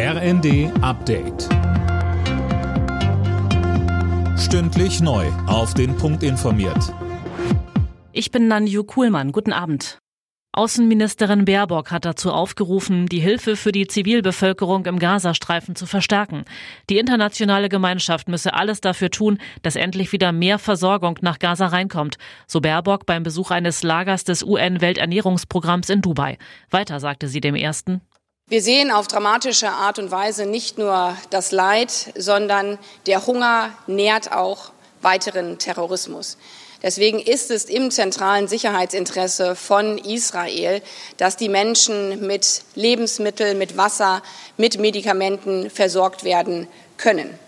RND Update. Stündlich neu. Auf den Punkt informiert. Ich bin Nanju Kuhlmann. Guten Abend. Außenministerin Baerbock hat dazu aufgerufen, die Hilfe für die Zivilbevölkerung im Gazastreifen zu verstärken. Die internationale Gemeinschaft müsse alles dafür tun, dass endlich wieder mehr Versorgung nach Gaza reinkommt, so Baerbock beim Besuch eines Lagers des UN-Welternährungsprogramms in Dubai. Weiter sagte sie dem ersten. Wir sehen auf dramatische Art und Weise nicht nur das Leid, sondern der Hunger nährt auch weiteren Terrorismus. Deswegen ist es im zentralen Sicherheitsinteresse von Israel, dass die Menschen mit Lebensmitteln, mit Wasser, mit Medikamenten versorgt werden können.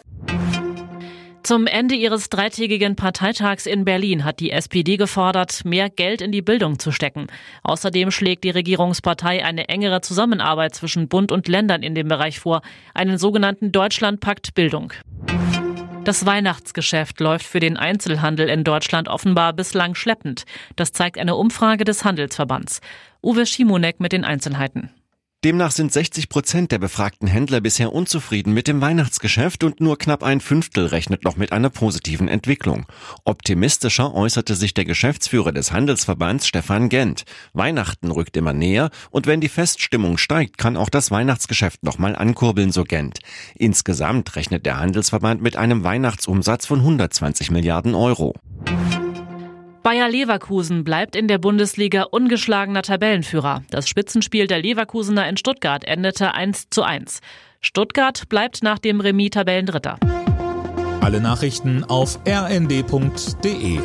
Zum Ende ihres dreitägigen Parteitags in Berlin hat die SPD gefordert, mehr Geld in die Bildung zu stecken. Außerdem schlägt die Regierungspartei eine engere Zusammenarbeit zwischen Bund und Ländern in dem Bereich vor, einen sogenannten Deutschlandpakt Bildung. Das Weihnachtsgeschäft läuft für den Einzelhandel in Deutschland offenbar bislang schleppend. Das zeigt eine Umfrage des Handelsverbands. Uwe Schimonek mit den Einzelheiten. Demnach sind 60 Prozent der befragten Händler bisher unzufrieden mit dem Weihnachtsgeschäft und nur knapp ein Fünftel rechnet noch mit einer positiven Entwicklung. Optimistischer äußerte sich der Geschäftsführer des Handelsverbands Stefan Gent. Weihnachten rückt immer näher und wenn die Feststimmung steigt, kann auch das Weihnachtsgeschäft nochmal ankurbeln, so Gent. Insgesamt rechnet der Handelsverband mit einem Weihnachtsumsatz von 120 Milliarden Euro. Bayer Leverkusen bleibt in der Bundesliga ungeschlagener Tabellenführer. Das Spitzenspiel der Leverkusener in Stuttgart endete 1 zu 1. Stuttgart bleibt nach dem Remis Tabellendritter. Alle Nachrichten auf rnd.de